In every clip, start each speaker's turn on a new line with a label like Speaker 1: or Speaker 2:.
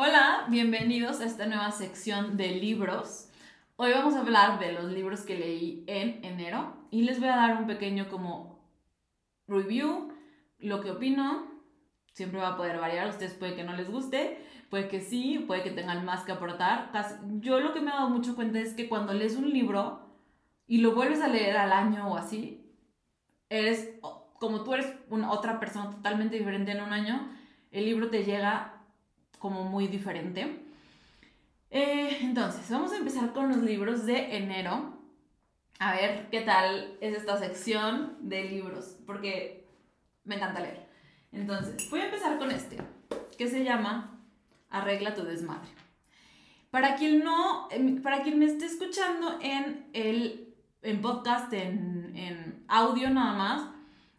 Speaker 1: Hola, bienvenidos a esta nueva sección de libros. Hoy vamos a hablar de los libros que leí en enero y les voy a dar un pequeño como review, lo que opino. Siempre va a poder variar, ustedes puede que no les guste, puede que sí, puede que tengan más que aportar. Yo lo que me he dado mucho cuenta es que cuando lees un libro y lo vuelves a leer al año o así, eres como tú eres una, otra persona totalmente diferente en un año, el libro te llega como muy diferente. Eh, entonces, vamos a empezar con los libros de enero. A ver qué tal es esta sección de libros, porque me encanta leer. Entonces, voy a empezar con este, que se llama Arregla tu desmadre. Para quien no, em, para quien me esté escuchando en el en podcast, en, en audio nada más,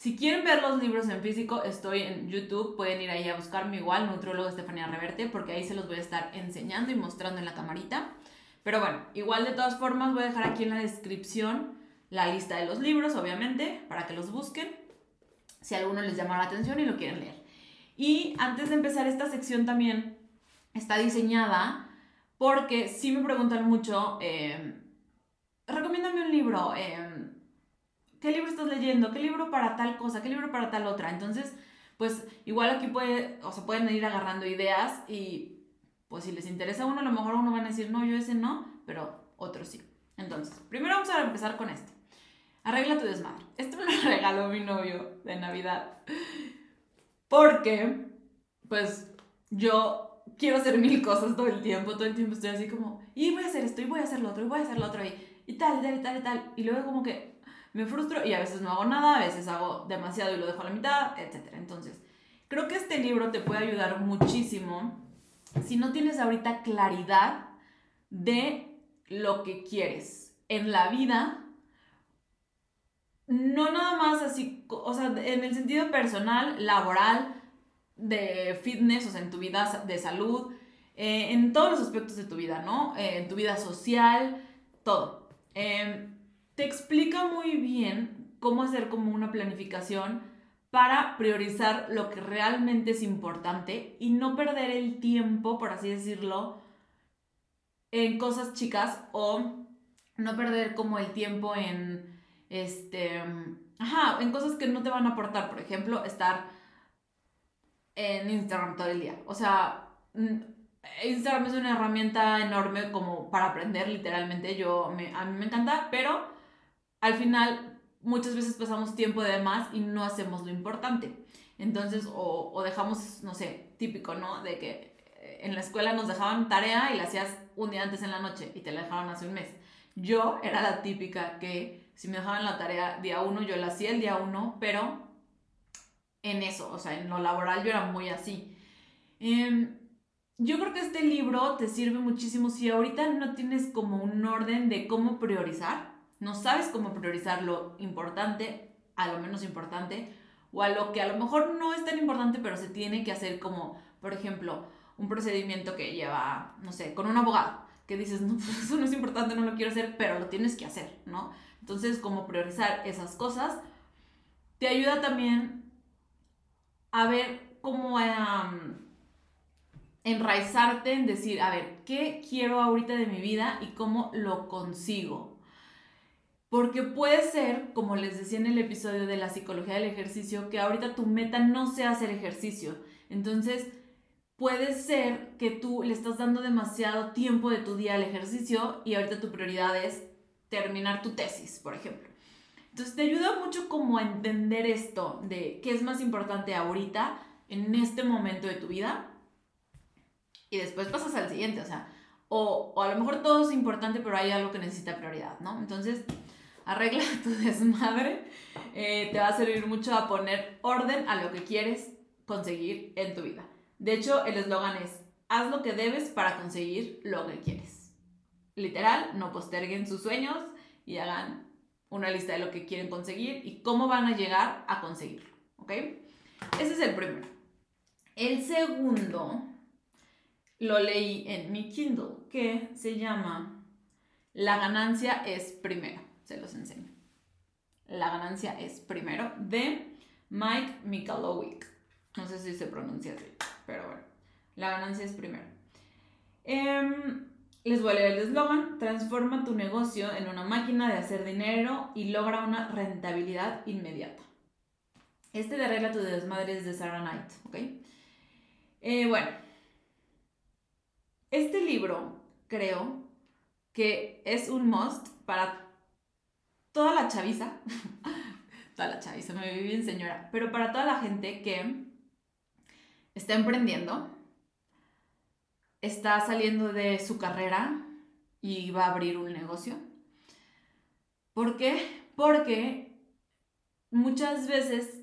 Speaker 1: si quieren ver los libros en físico, estoy en YouTube, pueden ir ahí a buscarme igual, Nutrólogo Estefanía Reverte, porque ahí se los voy a estar enseñando y mostrando en la camarita. Pero bueno, igual de todas formas voy a dejar aquí en la descripción la lista de los libros, obviamente, para que los busquen, si alguno les llama la atención y lo quieren leer. Y antes de empezar esta sección también está diseñada porque si me preguntan mucho, eh, recomiéndame un libro. Eh, ¿qué libro estás leyendo? ¿Qué libro para tal cosa? ¿Qué libro para tal otra? Entonces, pues igual aquí puede, o se pueden ir agarrando ideas y pues si les interesa uno, a lo mejor uno van a decir, no, yo ese no, pero otro sí. Entonces, primero vamos a empezar con este. Arregla tu desmadre. Este me lo regaló mi novio de Navidad. Porque, pues, yo quiero hacer mil cosas todo el tiempo. Todo el tiempo estoy así como, y voy a hacer esto, y voy a hacer lo otro, y voy a hacer lo otro, y, y tal, y tal, y tal, y tal. Y luego como que me frustro y a veces no hago nada, a veces hago demasiado y lo dejo a la mitad, etc. Entonces, creo que este libro te puede ayudar muchísimo si no tienes ahorita claridad de lo que quieres en la vida. No nada más así, o sea, en el sentido personal, laboral, de fitness, o sea, en tu vida de salud, eh, en todos los aspectos de tu vida, ¿no? Eh, en tu vida social, todo. Eh, te explica muy bien cómo hacer como una planificación para priorizar lo que realmente es importante y no perder el tiempo, por así decirlo, en cosas chicas o no perder como el tiempo en este, ajá, en cosas que no te van a aportar, por ejemplo, estar en Instagram todo el día. O sea, Instagram es una herramienta enorme como para aprender literalmente, yo a mí me encanta, pero al final muchas veces pasamos tiempo de más y no hacemos lo importante. Entonces, o, dejamos, no sé, típico, ¿no? De que eh, en la escuela nos dejaban tarea y la hacías un día antes en la noche y te la dejaban hace un mes. Yo era la típica que si me dejaban la tarea día uno, yo la hacía el día uno, pero en eso, o sea, en lo laboral yo era muy así. Em, yo creo que este libro te sirve muchísimo si ahorita no tienes como un orden de cómo priorizar no sabes cómo priorizar lo importante a lo menos importante o a lo que a lo mejor no es tan importante pero se tiene que hacer como, por ejemplo, un procedimiento que lleva, no sé, con un abogado, que dices, no, pues eso no es importante, no lo quiero hacer, pero lo tienes que hacer, ¿no? Entonces, como priorizar esas cosas, te ayuda también a ver cómo enraizarte en decir, a ver, ¿qué quiero ahorita de mi vida y cómo lo consigo? Porque puede ser, como les decía en el episodio de la psicología del ejercicio, que ahorita tu meta no sea hacer ejercicio. Entonces, puede ser que tú le estás dando demasiado tiempo de tu día al ejercicio y ahorita tu prioridad es terminar tu tesis, por ejemplo. Entonces, te ayuda mucho como a entender esto de qué es más importante ahorita, en este momento de tu vida, y después pasas al siguiente, o sea, o, o a lo mejor todo es importante, pero hay algo que necesita prioridad, ¿no? Entonces, arregla tu desmadre, eh, te va a servir mucho a poner orden a lo que quieres conseguir en tu vida. De hecho, el eslogan es, haz lo que debes para conseguir lo que quieres. Literal, no posterguen sus sueños y hagan una lista de lo que quieren conseguir y cómo van a llegar a conseguirlo. ¿Ok? Ese es el primero. El segundo lo leí en mi Kindle, que se llama La ganancia es primero se los enseño. La ganancia es primero de Mike Michalowicz. No sé si se pronuncia así, pero bueno. La ganancia es primero. Em, les voy a leer el eslogan. Transforma tu negocio en una máquina de hacer dinero y logra una rentabilidad inmediata. Este de Arregla tu desmadre es de Sarah Knight, ¿ok? Eh, bueno, este libro creo que es un must para toda la chaviza, toda la chaviza, me viví bien señora, pero para toda la gente que está emprendiendo, está saliendo de su carrera y va a abrir un negocio. ¿Por qué? Porque muchas veces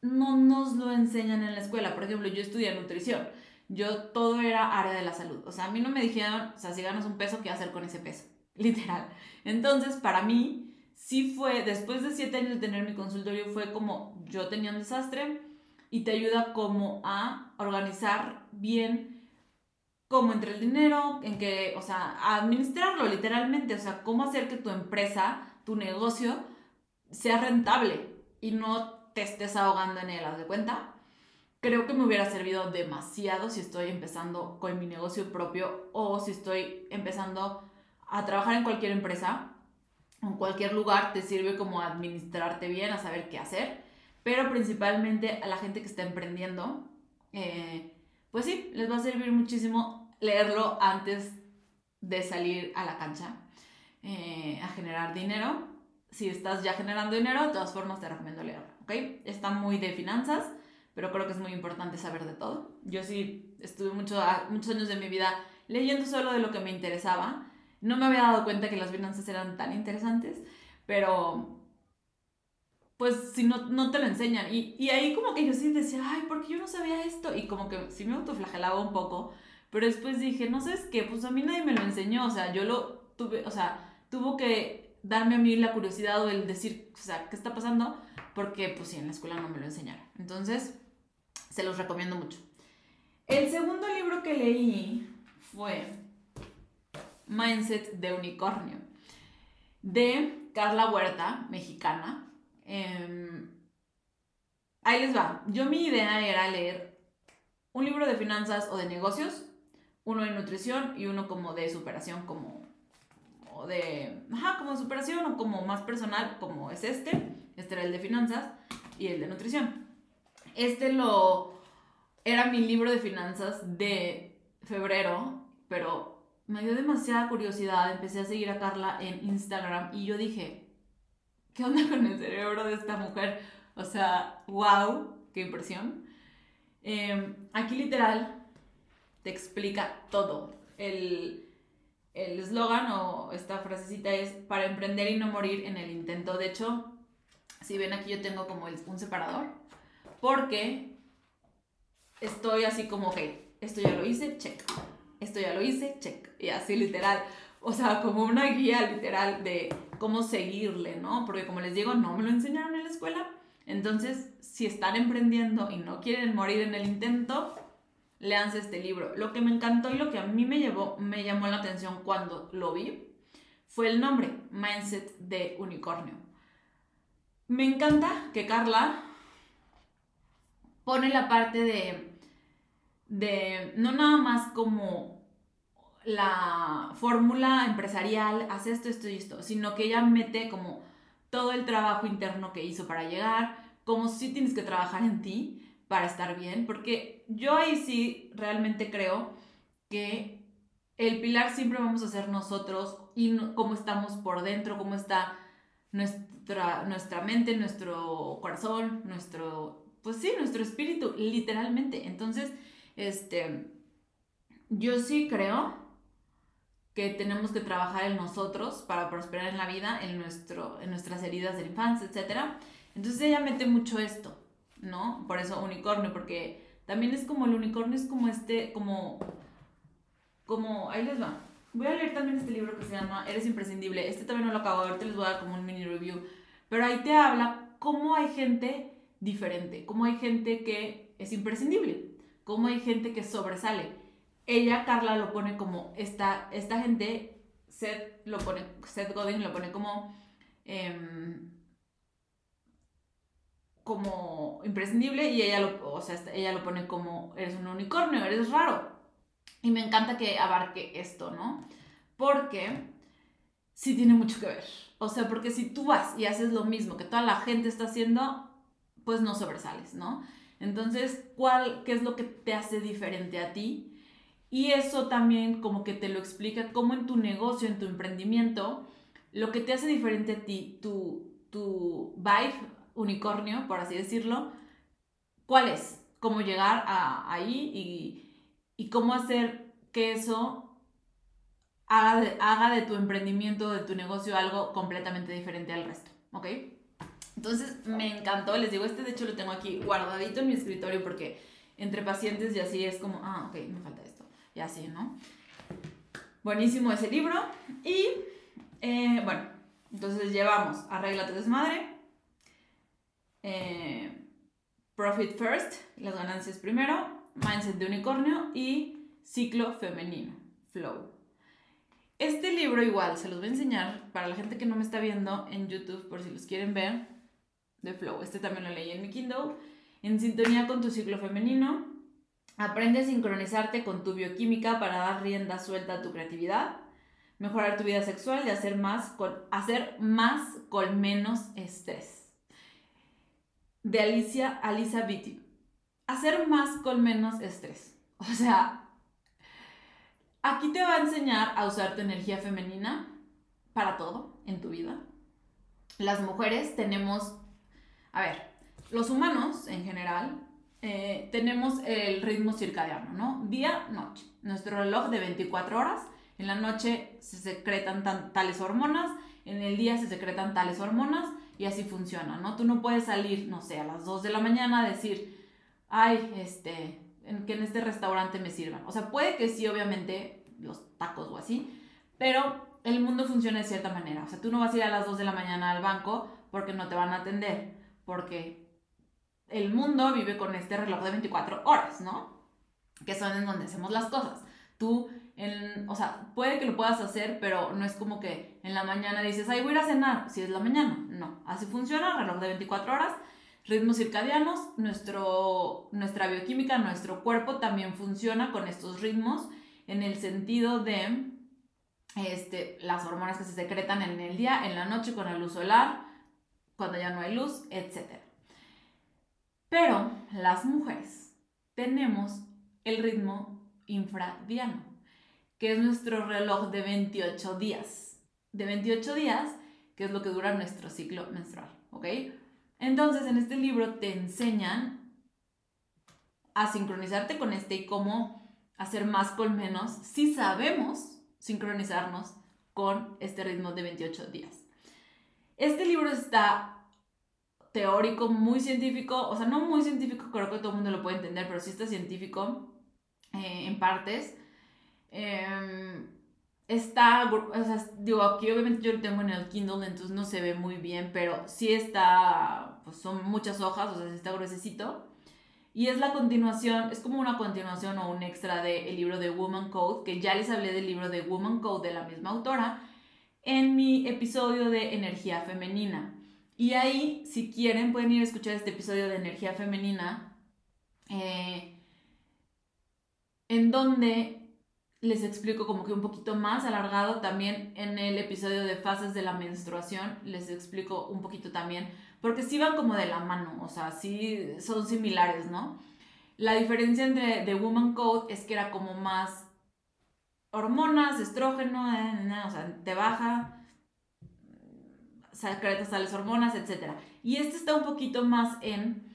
Speaker 1: no nos lo enseñan en la escuela. Por ejemplo, yo estudié nutrición. Yo todo era área de la salud. O sea, a mí no me dijeron, o sea, si ganas un peso, ¿qué hacer con ese peso? Literal. Entonces, para mí, sí fue, después de siete años de tener mi consultorio, fue como yo tenía un desastre y te ayuda como a organizar bien cómo entra el dinero, en que, o sea, administrarlo literalmente, o sea, cómo hacer que tu empresa, tu negocio, sea rentable y no te estés ahogando en él, ¿haz de cuenta? Creo que me hubiera servido demasiado si estoy empezando con mi negocio propio o si estoy empezando a trabajar en cualquier empresa, en cualquier lugar, te sirve como administrarte bien, a saber qué hacer, pero principalmente a la gente que está emprendiendo, eh, pues sí, les va a servir muchísimo leerlo antes de salir a la cancha eh, a generar dinero. Si estás ya generando dinero, de todas formas te recomiendo leerlo, ¿ok? Está muy de finanzas, pero creo que es muy importante saber de todo. Yo sí estuve mucho, muchos años de mi vida leyendo solo de lo que me interesaba. No me había dado cuenta que las finanzas eran tan interesantes, pero pues si no, no te lo enseñan. Y, y, ahí como que yo sí decía, ay, ¿por qué yo no sabía esto? Y como que sí me autoflagelaba un poco, pero después dije, no sé, qué, pues a mí nadie me lo enseñó, o sea, yo lo tuve, o sea, tuvo que darme a mí la curiosidad o el decir, o sea, ¿qué está pasando? Porque pues sí, en la escuela no me lo enseñaron. Entonces, se los recomiendo mucho. El segundo libro que leí fue Mindset de Unicornio, de Carla Huerta, mexicana. Em, ahí les va. Yo mi idea era leer un libro de finanzas o de negocios, uno de nutrición y uno como de superación, como de, ajá, como superación o como más personal, como es este. Este era el de finanzas y el de nutrición. Este lo, era mi libro de finanzas de febrero, pero me dio demasiada curiosidad. Empecé a seguir a Carla en Instagram y yo dije, ¿qué onda con el cerebro de esta mujer? O sea, wow, qué impresión. Em, aquí literal te explica todo. El eslogan o esta frasecita es para emprender y no morir en el intento. De hecho, si ven aquí yo tengo como un separador porque estoy así como, ok, esto ya lo hice, check. Esto ya lo hice, check. Y así literal o sea, como una guía literal de cómo seguirle, ¿no? Porque como les digo, no me lo enseñaron en la escuela. Entonces, si están emprendiendo y no quieren morir en el intento, leanse este libro. Lo que me encantó y lo que a mí me llevó, me llamó la atención cuando lo vi, fue el nombre, Mindset de Unicornio. Me encanta que Carla pone la parte de, de no nada más como la fórmula empresarial, hace esto, esto y esto, sino que ella mete como todo el trabajo interno que hizo para llegar, como si tienes que trabajar en ti para estar bien, porque yo ahí sí realmente creo que el pilar siempre vamos a ser nosotros y cómo estamos por dentro, cómo está nuestra, nuestra mente, nuestro corazón, nuestro, pues sí, nuestro espíritu, literalmente. Entonces, este, yo sí creo que tenemos que trabajar en nosotros para prosperar en la vida, en, nuestro, en nuestras heridas de infancia, etc. Entonces ella mete mucho esto, ¿no? Por eso unicornio, porque también es como el unicornio es como este, como, como, ahí les va. Voy a leer también este libro que se llama Eres imprescindible. Este también no lo acabo, ahorita les voy a dar como un mini review. Pero ahí te habla cómo hay gente diferente, cómo hay gente que es imprescindible, cómo hay gente que sobresale ella, Carla, lo pone como esta, esta gente, Seth, lo pone, Seth Godin lo pone como, em, como imprescindible y ella lo, o sea, ella lo pone como, eres un unicornio, eres raro. Y me encanta que abarque esto, ¿no? Porque sí tiene mucho que ver. O sea, porque si tú vas y haces lo mismo que toda la gente está haciendo, pues no sobresales, ¿no? Entonces, ¿cuál, ¿qué es lo que te hace diferente a ti? Y eso también como que te lo explica cómo en tu negocio, en tu emprendimiento, lo que te hace diferente a ti, tu, tu vibe unicornio, por así decirlo, ¿cuál es? Cómo llegar a, ahí y, y cómo hacer que eso haga de, haga de tu emprendimiento, de tu negocio, algo completamente diferente al resto, ¿ok? Entonces me encantó, les digo, este de hecho lo tengo aquí guardadito en mi escritorio porque entre pacientes y así es como, ah, ok, me falta esto, y así, ¿no? Buenísimo ese libro. Y eh, bueno, entonces llevamos Arregla tu desmadre, eh, Profit First, las ganancias primero, Mindset de Unicornio y Ciclo Femenino, Flow. Este libro igual se los voy a enseñar para la gente que no me está viendo en YouTube por si los quieren ver de Flow. Este también lo leí en mi Kindle. En sintonía con tu ciclo femenino, aprende a sincronizarte con tu bioquímica para dar rienda suelta a tu creatividad, mejorar tu vida sexual y hacer más con, hacer más con menos estrés. De Alicia, Alisa Vitti. Hacer más con menos estrés. O sea, Aquí te va a enseñar a usar tu energía femenina para todo en tu vida. Las mujeres tenemos, a ver, los humanos en general eh, tenemos el ritmo circadiano, ¿no? Día, noche. Nuestro reloj de 24 horas. En la noche se secretan tales hormonas, en el día se secretan tales hormonas y así funciona, ¿no? Tú no puedes salir, no sé, a las 2 de la mañana a decir, ay, este, en que en este restaurante me sirvan. O sea, puede que sí, obviamente, los tacos o así, pero el mundo funciona de cierta manera. O sea, tú no vas a ir a las 2 de la mañana al banco porque no te van a atender, porque el mundo vive con este reloj de 24 horas, ¿no? Que son en donde hacemos las cosas. Tú, en, o sea, puede que lo puedas hacer, pero no es como que en la mañana dices, ay, voy a ir a cenar, si es la mañana. No, así funciona, reloj de 24 horas ritmos circadianos, nuestro, nuestra bioquímica, nuestro cuerpo también funciona con estos ritmos en el sentido de este, las hormonas que se secretan en el día, en la noche con la luz solar, cuando ya no hay luz, etc. Pero las mujeres tenemos el ritmo infradiano, que es nuestro reloj de 28 días. De 28 días, que es lo que dura nuestro ciclo menstrual, ¿ok? Entonces, en este libro te enseñan a sincronizarte con este y cómo hacer más con menos si sabemos sincronizarnos con este ritmo de 28 días. Este libro está teórico, muy científico, o sea, no muy científico, creo que todo el mundo lo puede entender, pero sí está científico eh, en partes. Em, está, o sea, digo, aquí obviamente yo lo tengo en el Kindle, entonces no se ve muy bien, pero sí está, pues son muchas hojas, o sea, está gruesecito. Y es la continuación, es como una continuación o un extra del libro de Woman Code, que ya les hablé del libro de Woman Code de la misma autora, en mi episodio de Energía Femenina. Y ahí, si quieren, pueden ir a escuchar este episodio de Energía Femenina, eh, en donde les explico como que un poquito más alargado también en el episodio de fases de la menstruación, les explico un poquito también, porque sí van como de la mano, o sea, sí son similares, ¿no? La diferencia entre The Woman Code es que era como más hormonas, estrógeno, eh, o sea, te baja, secretas tales hormonas, etc. Y este está un poquito más en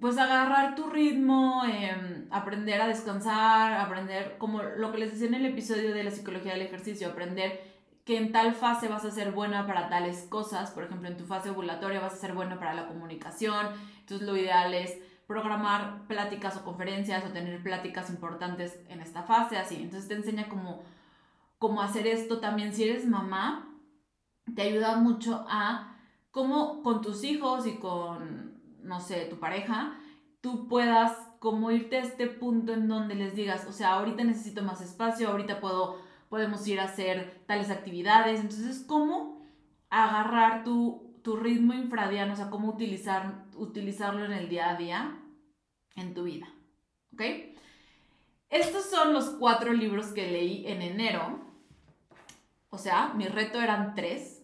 Speaker 1: pues agarrar tu ritmo, em, aprender a descansar, aprender, como lo que les decía en el episodio de la psicología del ejercicio, aprender que en tal fase vas a ser buena para tales cosas, por ejemplo, en tu fase ovulatoria vas a ser buena para la comunicación, entonces lo ideal es programar pláticas o conferencias o tener pláticas importantes en esta fase, así, entonces te enseña cómo, cómo hacer esto también si eres mamá, te ayuda mucho a cómo con tus hijos y con no sé, tu pareja, tú puedas como irte a este punto en donde les digas, o sea, ahorita necesito más espacio, ahorita puedo, podemos ir a hacer tales actividades. Entonces, ¿cómo agarrar tu, tu ritmo infradiano? O sea, cómo utilizar, utilizarlo en el día a día en tu vida. ¿Ok? estos son los cuatro libros que leí en enero. O sea, mi reto eran tres,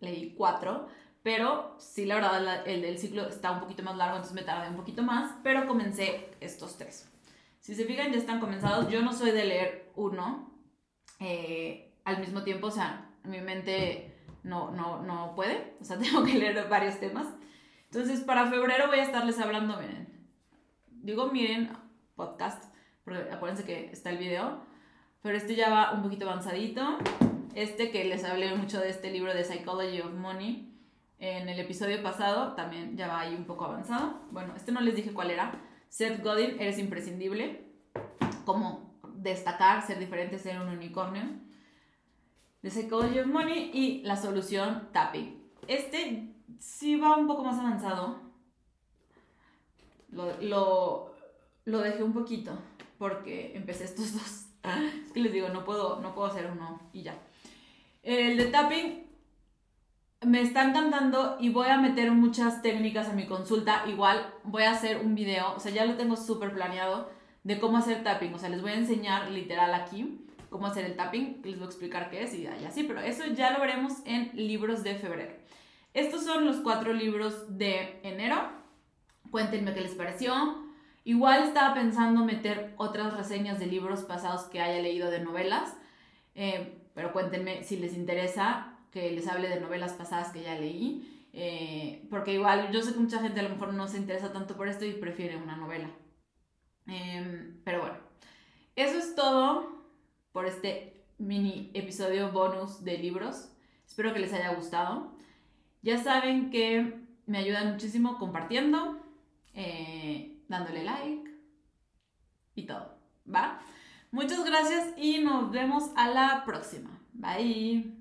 Speaker 1: leí cuatro, pero sí, la verdad, el del ciclo está un poquito más largo, entonces me tardé un poquito más, pero comencé estos tres. Si se fijan, ya están comenzados. Yo no soy de leer uno eh, al mismo tiempo, o sea, mi mente no, no, no puede, o sea, tengo que leer varios temas. Entonces, para febrero voy a estarles hablando, miren, digo, miren, podcast, porque acuérdense que está el video, pero este ya va un poquito avanzadito. Este que les hablé mucho de este libro de Psychology of Money en el episodio pasado, también ya va ahí un poco avanzado. Bueno, este no les dije cuál era. Seth Godin, eres imprescindible. Como destacar, ser diferente, ser un unicornio. The Psychology of Money y la solución tapping. Este sí va un poco más avanzado. Lo, lo, lo dejé un poquito porque empecé estos dos. Es que les digo, no puedo, no puedo hacer uno y ya. El de tapping me está encantando y voy a meter muchas técnicas a mi consulta. Igual voy a hacer un video, o sea, ya lo tengo súper planeado de cómo hacer tapping. O sea, les voy a enseñar literal aquí cómo hacer el tapping. Les voy a explicar qué es y así, pero eso ya lo veremos en libros de febrero. Estos son los cuatro libros de enero. Cuéntenme qué les pareció. Igual estaba pensando meter otras reseñas de libros pasados que haya leído de novelas, eh, pero cuéntenme si les interesa que les hable de novelas pasadas que ya leí, eh, porque igual yo sé que mucha gente a lo mejor no se interesa tanto por esto y prefiere una novela. Em, pero bueno, eso es todo por este mini episodio bonus de libros. Espero que les haya gustado. Ya saben que me ayudan muchísimo compartiendo. Eh, dándole like y todo, ¿va? Muchas gracias y nos vemos a la próxima. Bye.